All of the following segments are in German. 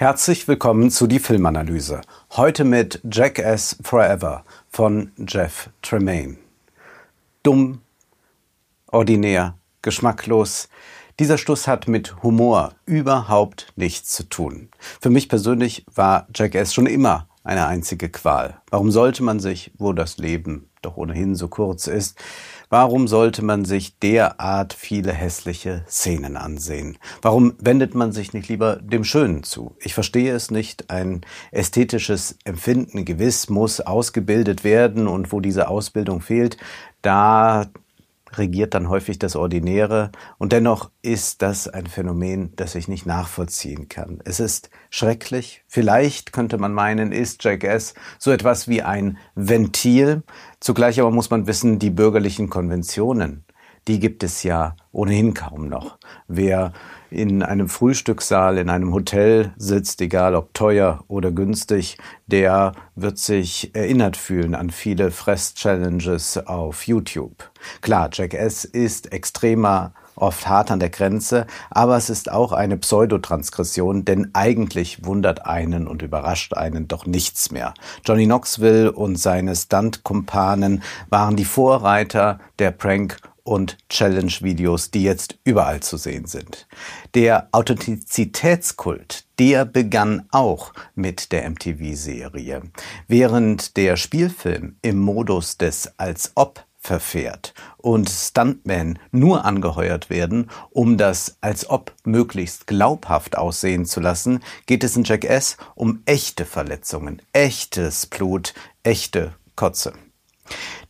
Herzlich willkommen zu die Filmanalyse. Heute mit Jackass Forever von Jeff Tremaine. Dumm, ordinär, geschmacklos. Dieser Stuss hat mit Humor überhaupt nichts zu tun. Für mich persönlich war Jackass schon immer eine einzige Qual. Warum sollte man sich, wo das Leben doch ohnehin so kurz ist, Warum sollte man sich derart viele hässliche Szenen ansehen? Warum wendet man sich nicht lieber dem Schönen zu? Ich verstehe es nicht. Ein ästhetisches Empfinden gewiss muss ausgebildet werden und wo diese Ausbildung fehlt, da regiert dann häufig das Ordinäre und dennoch ist das ein Phänomen, das ich nicht nachvollziehen kann. Es ist schrecklich. Vielleicht könnte man meinen, ist Jackass so etwas wie ein Ventil. Zugleich aber muss man wissen, die bürgerlichen Konventionen, die gibt es ja ohnehin kaum noch. Wer in einem Frühstückssaal in einem Hotel sitzt, egal ob teuer oder günstig, der wird sich erinnert fühlen an viele Fress-Challenges auf YouTube. Klar, Jackass ist extremer oft hart an der Grenze, aber es ist auch eine Pseudotransgression, denn eigentlich wundert einen und überrascht einen doch nichts mehr. Johnny Knoxville und seine Stunt-Kumpanen waren die Vorreiter der Prank- und Challenge-Videos, die jetzt überall zu sehen sind. Der Authentizitätskult, der begann auch mit der MTV-Serie. Während der Spielfilm im Modus des als ob verfährt und Stuntmen nur angeheuert werden, um das als ob möglichst glaubhaft aussehen zu lassen, geht es in Jackass um echte Verletzungen, echtes Blut, echte Kotze.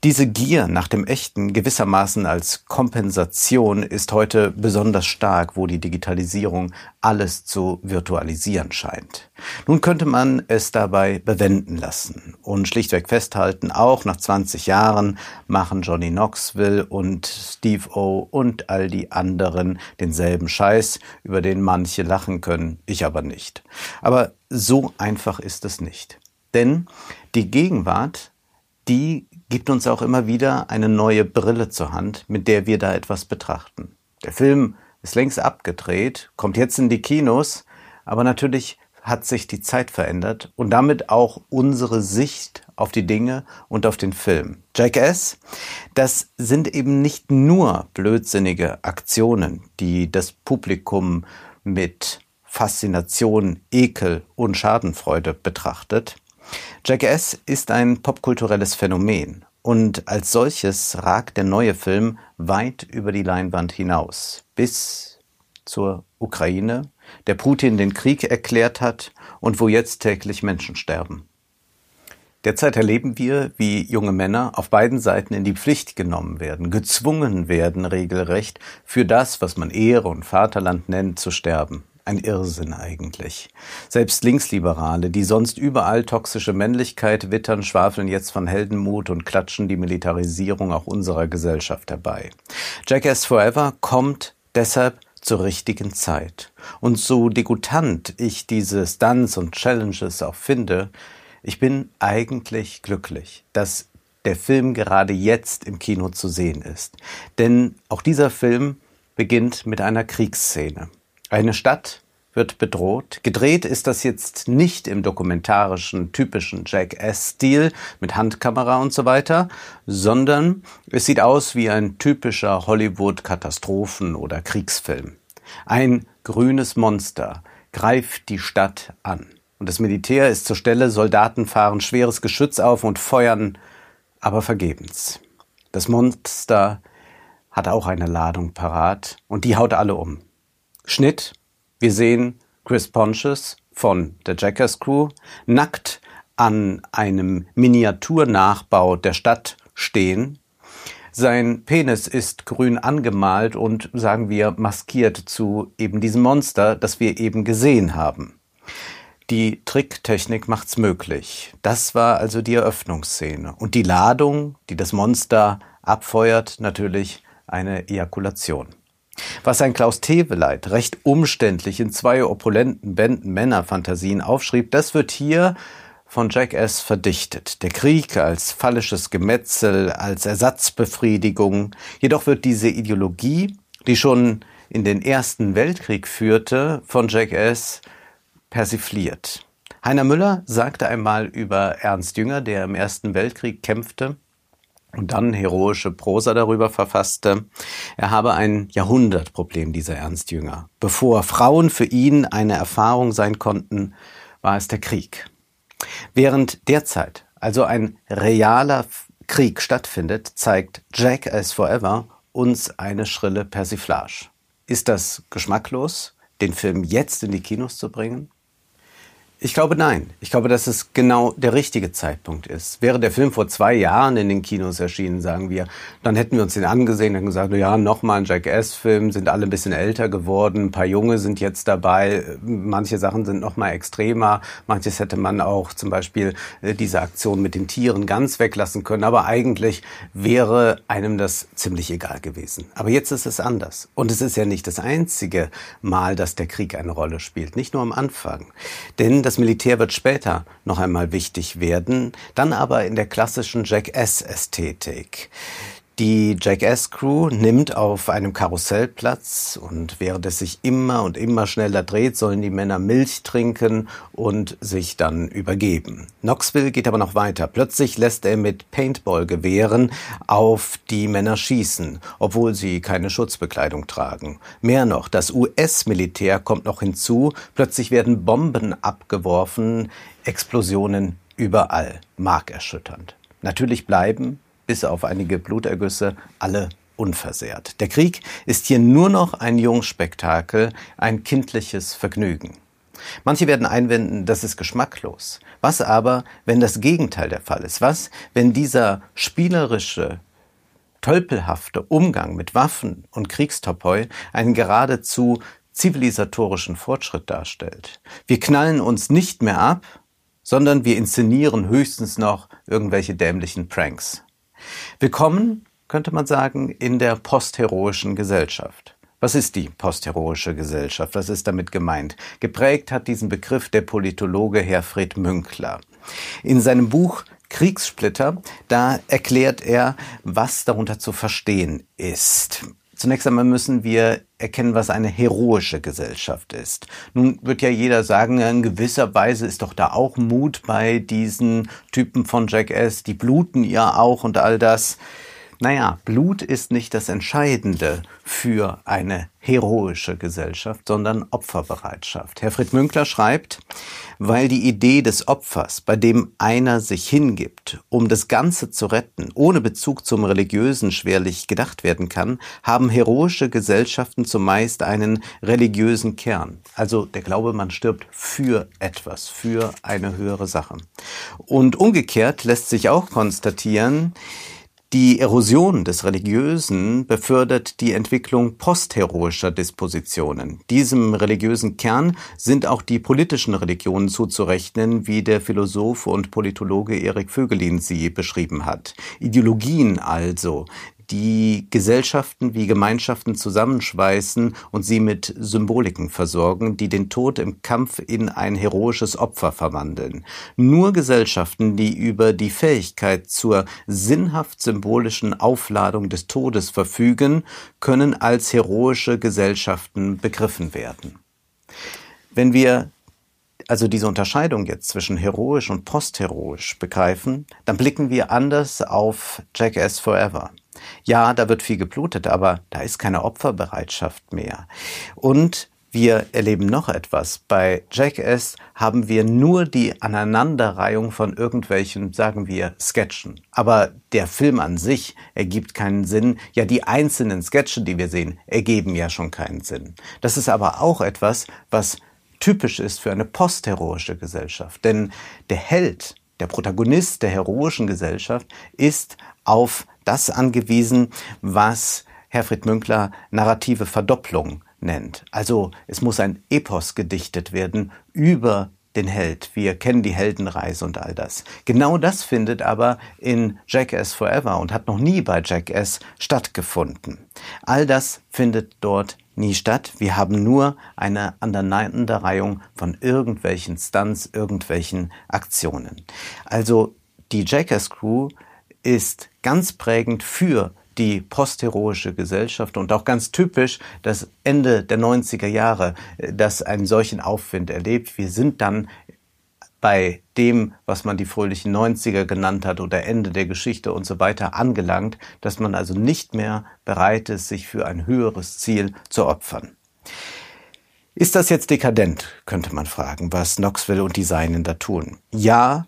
Diese Gier nach dem Echten gewissermaßen als Kompensation ist heute besonders stark, wo die Digitalisierung alles zu virtualisieren scheint. Nun könnte man es dabei bewenden lassen und schlichtweg festhalten, auch nach 20 Jahren machen Johnny Knoxville und Steve O und all die anderen denselben Scheiß, über den manche lachen können, ich aber nicht. Aber so einfach ist es nicht. Denn die Gegenwart, die gibt uns auch immer wieder eine neue Brille zur Hand, mit der wir da etwas betrachten. Der Film ist längst abgedreht, kommt jetzt in die Kinos, aber natürlich hat sich die Zeit verändert und damit auch unsere Sicht auf die Dinge und auf den Film. Jackass, das sind eben nicht nur blödsinnige Aktionen, die das Publikum mit Faszination, Ekel und Schadenfreude betrachtet. Jackass ist ein popkulturelles Phänomen und als solches ragt der neue Film weit über die Leinwand hinaus, bis zur Ukraine, der Putin den Krieg erklärt hat und wo jetzt täglich Menschen sterben. Derzeit erleben wir, wie junge Männer auf beiden Seiten in die Pflicht genommen werden, gezwungen werden regelrecht, für das, was man Ehre und Vaterland nennt, zu sterben. Ein Irrsinn eigentlich. Selbst Linksliberale, die sonst überall toxische Männlichkeit wittern, schwafeln jetzt von Heldenmut und klatschen die Militarisierung auch unserer Gesellschaft herbei. Jackass Forever kommt deshalb zur richtigen Zeit. Und so degutant ich diese Stunts und Challenges auch finde, ich bin eigentlich glücklich, dass der Film gerade jetzt im Kino zu sehen ist. Denn auch dieser Film beginnt mit einer Kriegsszene. Eine Stadt wird bedroht. Gedreht ist das jetzt nicht im dokumentarischen, typischen Jackass-Stil mit Handkamera und so weiter, sondern es sieht aus wie ein typischer Hollywood-Katastrophen- oder Kriegsfilm. Ein grünes Monster greift die Stadt an. Und das Militär ist zur Stelle, Soldaten fahren schweres Geschütz auf und feuern, aber vergebens. Das Monster hat auch eine Ladung parat und die haut alle um. Schnitt. Wir sehen Chris Pontius von der Jackass Crew nackt an einem Miniaturnachbau der Stadt stehen. Sein Penis ist grün angemalt und, sagen wir, maskiert zu eben diesem Monster, das wir eben gesehen haben. Die Tricktechnik macht's möglich. Das war also die Eröffnungsszene. Und die Ladung, die das Monster abfeuert, natürlich eine Ejakulation. Was ein Klaus Teweleit recht umständlich in zwei opulenten Bänden Männerfantasien aufschrieb, das wird hier von Jackass verdichtet. Der Krieg als phallisches Gemetzel, als Ersatzbefriedigung. Jedoch wird diese Ideologie, die schon in den Ersten Weltkrieg führte, von Jackass persifliert. Heiner Müller sagte einmal über Ernst Jünger, der im Ersten Weltkrieg kämpfte, und dann heroische Prosa darüber verfasste. Er habe ein Jahrhundertproblem, dieser Ernst Jünger. Bevor Frauen für ihn eine Erfahrung sein konnten, war es der Krieg. Während derzeit also ein realer Krieg stattfindet, zeigt Jack as Forever uns eine schrille Persiflage. Ist das geschmacklos, den Film jetzt in die Kinos zu bringen? Ich glaube nein. Ich glaube, dass es genau der richtige Zeitpunkt ist. Wäre der Film vor zwei Jahren in den Kinos erschienen, sagen wir, dann hätten wir uns den angesehen und gesagt, ja, nochmal ein Jackass-Film, sind alle ein bisschen älter geworden, ein paar Junge sind jetzt dabei, manche Sachen sind nochmal extremer, manches hätte man auch zum Beispiel äh, diese Aktion mit den Tieren ganz weglassen können, aber eigentlich wäre einem das ziemlich egal gewesen. Aber jetzt ist es anders. Und es ist ja nicht das einzige Mal, dass der Krieg eine Rolle spielt, nicht nur am Anfang. Denn das Militär wird später noch einmal wichtig werden, dann aber in der klassischen Jackass-Ästhetik. Die Jackass-Crew nimmt auf einem Karussell Platz und während es sich immer und immer schneller dreht, sollen die Männer Milch trinken und sich dann übergeben. Knoxville geht aber noch weiter. Plötzlich lässt er mit Paintball-Gewehren auf die Männer schießen, obwohl sie keine Schutzbekleidung tragen. Mehr noch, das US-Militär kommt noch hinzu. Plötzlich werden Bomben abgeworfen, Explosionen überall. Markerschütternd. Natürlich bleiben bis auf einige Blutergüsse, alle unversehrt. Der Krieg ist hier nur noch ein Jungspektakel, ein kindliches Vergnügen. Manche werden einwenden, das ist geschmacklos. Was aber, wenn das Gegenteil der Fall ist? Was, wenn dieser spielerische, tölpelhafte Umgang mit Waffen und Kriegstopoi einen geradezu zivilisatorischen Fortschritt darstellt? Wir knallen uns nicht mehr ab, sondern wir inszenieren höchstens noch irgendwelche dämlichen Pranks. Willkommen, könnte man sagen, in der postheroischen Gesellschaft. Was ist die postheroische Gesellschaft? Was ist damit gemeint? Geprägt hat diesen Begriff der Politologe Herfried Münkler. In seinem Buch Kriegssplitter, da erklärt er, was darunter zu verstehen ist. Zunächst einmal müssen wir erkennen, was eine heroische Gesellschaft ist. Nun wird ja jeder sagen, in gewisser Weise ist doch da auch Mut bei diesen Typen von Jackass, die bluten ja auch und all das. Naja, Blut ist nicht das Entscheidende für eine heroische Gesellschaft, sondern Opferbereitschaft. Herfried Münkler schreibt, weil die Idee des Opfers, bei dem einer sich hingibt, um das Ganze zu retten, ohne Bezug zum Religiösen schwerlich gedacht werden kann, haben heroische Gesellschaften zumeist einen religiösen Kern. Also der Glaube, man stirbt für etwas, für eine höhere Sache. Und umgekehrt lässt sich auch konstatieren, die Erosion des Religiösen befördert die Entwicklung postheroischer Dispositionen. Diesem religiösen Kern sind auch die politischen Religionen zuzurechnen, wie der Philosoph und Politologe Erik Vögelin sie beschrieben hat. Ideologien also, die Gesellschaften wie Gemeinschaften zusammenschweißen und sie mit Symboliken versorgen, die den Tod im Kampf in ein heroisches Opfer verwandeln. Nur Gesellschaften, die über die Fähigkeit zur sinnhaft symbolischen Aufladung des Todes verfügen, können als heroische Gesellschaften begriffen werden. Wenn wir also diese Unterscheidung jetzt zwischen heroisch und postheroisch begreifen, dann blicken wir anders auf Jackass Forever. Ja, da wird viel geblutet, aber da ist keine Opferbereitschaft mehr. Und wir erleben noch etwas. Bei Jackass haben wir nur die Aneinanderreihung von irgendwelchen, sagen wir, Sketchen. Aber der Film an sich ergibt keinen Sinn. Ja, die einzelnen Sketche, die wir sehen, ergeben ja schon keinen Sinn. Das ist aber auch etwas, was typisch ist für eine postheroische Gesellschaft. Denn der Held, der Protagonist der heroischen Gesellschaft ist auf das angewiesen, was Herfried Münkler narrative Verdopplung nennt. Also es muss ein Epos gedichtet werden über den Held. Wir kennen die Heldenreise und all das. Genau das findet aber in Jackass Forever und hat noch nie bei Jackass stattgefunden. All das findet dort nie statt. Wir haben nur eine Aneinanderreihung von irgendwelchen Stunts, irgendwelchen Aktionen. Also die Jackass Crew ist ganz prägend für die postheroische Gesellschaft und auch ganz typisch das Ende der 90er Jahre, äh, das einen solchen Aufwind erlebt. Wir sind dann bei dem, was man die fröhlichen 90er genannt hat oder Ende der Geschichte und so weiter angelangt, dass man also nicht mehr bereit ist, sich für ein höheres Ziel zu opfern. Ist das jetzt dekadent, könnte man fragen, was Knoxville und die Seinen da tun? Ja,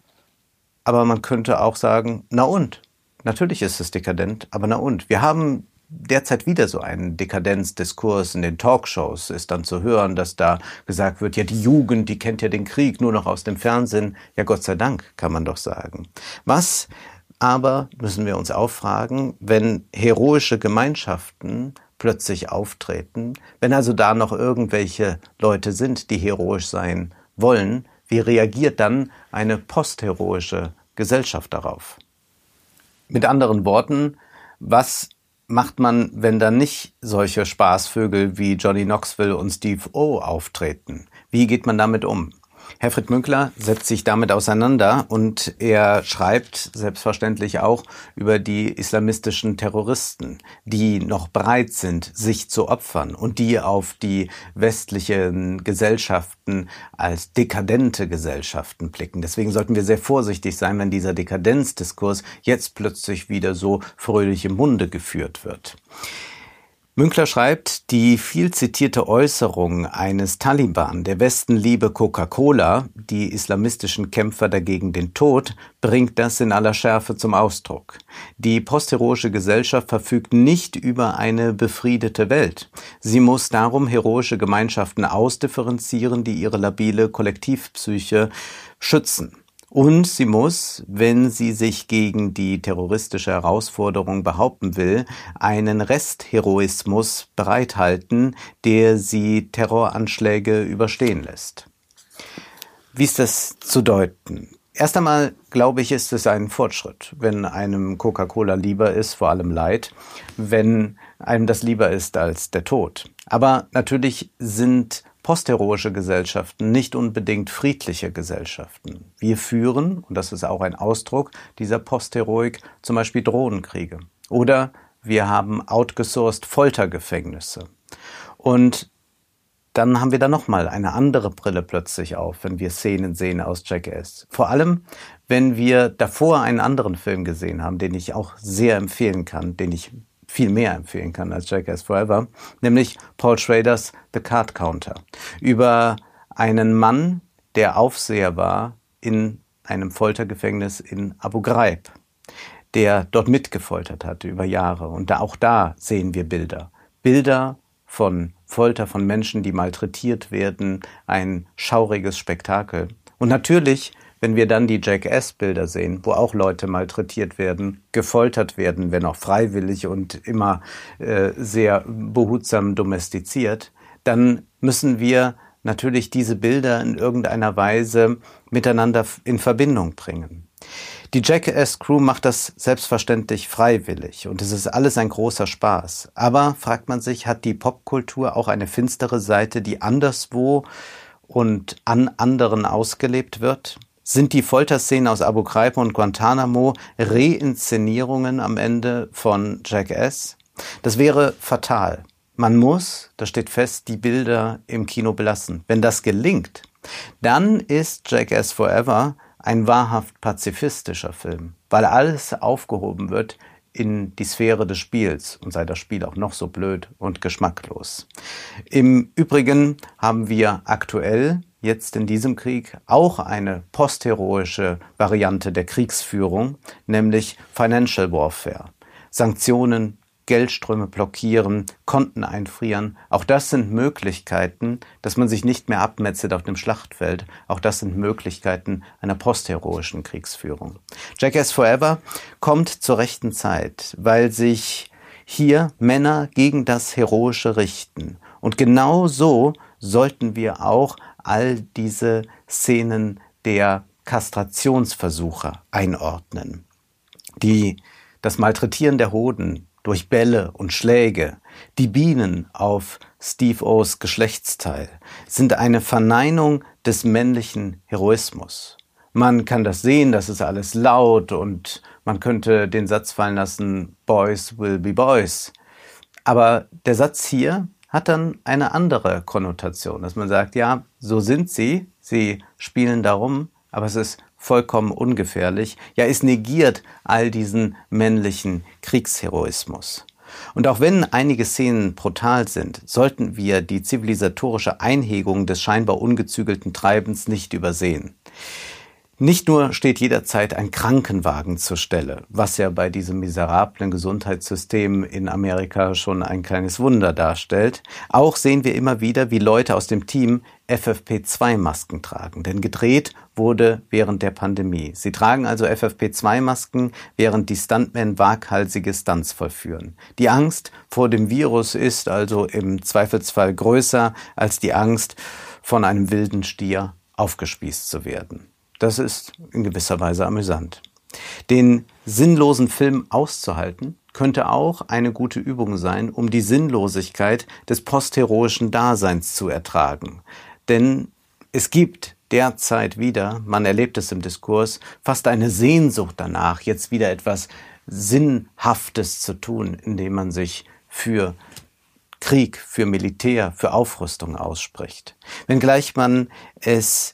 aber man könnte auch sagen, na und? Natürlich ist es dekadent, aber na und? Wir haben derzeit wieder so einen Dekadenzdiskurs in den Talkshows ist dann zu hören, dass da gesagt wird, ja, die Jugend, die kennt ja den Krieg nur noch aus dem Fernsehen. Ja, Gott sei Dank, kann man doch sagen. Was aber, müssen wir uns auch fragen, wenn heroische Gemeinschaften plötzlich auftreten, wenn also da noch irgendwelche Leute sind, die heroisch sein wollen, wie reagiert dann eine postheroische Gesellschaft darauf? Mit anderen Worten, was macht man, wenn da nicht solche Spaßvögel wie Johnny Knoxville und Steve O auftreten? Wie geht man damit um? Herfried Münkler setzt sich damit auseinander und er schreibt selbstverständlich auch über die islamistischen Terroristen, die noch bereit sind, sich zu opfern und die auf die westlichen Gesellschaften als dekadente Gesellschaften blicken. Deswegen sollten wir sehr vorsichtig sein, wenn dieser Dekadenzdiskurs jetzt plötzlich wieder so fröhlich im Munde geführt wird. Münkler schreibt, die viel zitierte Äußerung eines Taliban, der Westen liebe Coca-Cola, die islamistischen Kämpfer dagegen den Tod, bringt das in aller Schärfe zum Ausdruck. Die postheroische Gesellschaft verfügt nicht über eine befriedete Welt. Sie muss darum heroische Gemeinschaften ausdifferenzieren, die ihre labile Kollektivpsyche schützen. Und sie muss, wenn sie sich gegen die terroristische Herausforderung behaupten will, einen Restheroismus bereithalten, der sie Terroranschläge überstehen lässt. Wie ist das zu deuten? Erst einmal glaube ich, ist es ein Fortschritt, wenn einem Coca-Cola lieber ist, vor allem Leid, wenn einem das lieber ist als der Tod. Aber natürlich sind postheroische Gesellschaften nicht unbedingt friedliche Gesellschaften. Wir führen, und das ist auch ein Ausdruck dieser Postheroik, zum Beispiel Drohnenkriege. Oder wir haben outgesourced Foltergefängnisse. Und dann haben wir da nochmal eine andere Brille plötzlich auf, wenn wir Szenen sehen aus Jackass. Vor allem, wenn wir davor einen anderen Film gesehen haben, den ich auch sehr empfehlen kann, den ich viel mehr empfehlen kann als Jackass Forever, nämlich Paul Schraders The Card Counter. Über einen Mann, der Aufseher war in einem Foltergefängnis in Abu Ghraib, der dort mitgefoltert hat über Jahre. Und da, auch da sehen wir Bilder. Bilder von Folter von Menschen, die malträtiert werden, ein schauriges Spektakel. Und natürlich wenn wir dann die Jackass-Bilder sehen, wo auch Leute malträtiert werden, gefoltert werden, wenn auch freiwillig und immer äh, sehr behutsam domestiziert, dann müssen wir natürlich diese Bilder in irgendeiner Weise miteinander in Verbindung bringen. Die Jackass Crew macht das selbstverständlich freiwillig und es ist alles ein großer Spaß. Aber fragt man sich, hat die Popkultur auch eine finstere Seite, die anderswo und an anderen ausgelebt wird? Sind die Folterszenen aus Abu Ghraib und Guantanamo Reinszenierungen am Ende von Jackass? Das wäre fatal. Man muss, das steht fest, die Bilder im Kino belassen. Wenn das gelingt, dann ist Jackass Forever ein wahrhaft pazifistischer Film, weil alles aufgehoben wird in die Sphäre des Spiels und sei das Spiel auch noch so blöd und geschmacklos. Im Übrigen haben wir aktuell jetzt in diesem Krieg auch eine postheroische Variante der Kriegsführung, nämlich Financial Warfare. Sanktionen, Geldströme blockieren, Konten einfrieren. Auch das sind Möglichkeiten, dass man sich nicht mehr abmetzelt auf dem Schlachtfeld. Auch das sind Möglichkeiten einer postheroischen Kriegsführung. Jackass Forever kommt zur rechten Zeit, weil sich hier Männer gegen das Heroische richten. Und genau so sollten wir auch all diese Szenen der Kastrationsversuche einordnen. Die, das Malträtieren der Hoden durch Bälle und Schläge, die Bienen auf Steve O's Geschlechtsteil sind eine Verneinung des männlichen Heroismus. Man kann das sehen, das ist alles laut und Man könnte den Satz fallen lassen, Boys will be Boys. Aber der Satz hier hat dann eine andere Konnotation, dass man sagt, ja, so sind sie, sie spielen darum, aber es ist vollkommen ungefährlich. Ja, es negiert all diesen männlichen Kriegsheroismus. Und auch wenn einige Szenen brutal sind, sollten wir die zivilisatorische Einhegung des scheinbar ungezügelten Treibens nicht übersehen. Nicht nur steht jederzeit ein Krankenwagen zur Stelle, was ja bei diesem miserablen Gesundheitssystem in Amerika schon ein kleines Wunder darstellt, auch sehen wir immer wieder, wie Leute aus dem Team FFP2-Masken tragen, denn gedreht wurde während der Pandemie. Sie tragen also FFP2-Masken, während die Stuntmen waghalsige Stunts vollführen. Die Angst vor dem Virus ist also im Zweifelsfall größer als die Angst, von einem wilden Stier aufgespießt zu werden. Das ist in gewisser Weise amüsant. Den sinnlosen Film auszuhalten, könnte auch eine gute Übung sein, um die Sinnlosigkeit des postheroischen Daseins zu ertragen. Denn es gibt derzeit wieder, man erlebt es im Diskurs, fast eine Sehnsucht danach, jetzt wieder etwas Sinnhaftes zu tun, indem man sich für Krieg, für Militär, für Aufrüstung ausspricht. Wenngleich man es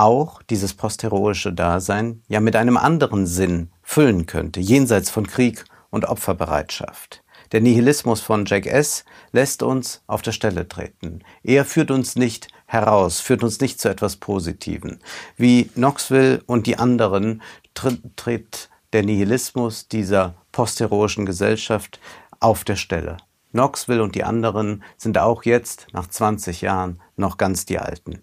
auch dieses postheroische Dasein ja mit einem anderen Sinn füllen könnte, jenseits von Krieg und Opferbereitschaft. Der Nihilismus von Jack S. lässt uns auf der Stelle treten. Er führt uns nicht heraus, führt uns nicht zu etwas Positiven. Wie Knoxville und die anderen tritt der Nihilismus dieser postheroischen Gesellschaft auf der Stelle. Knoxville und die anderen sind auch jetzt, nach 20 Jahren, noch ganz die Alten.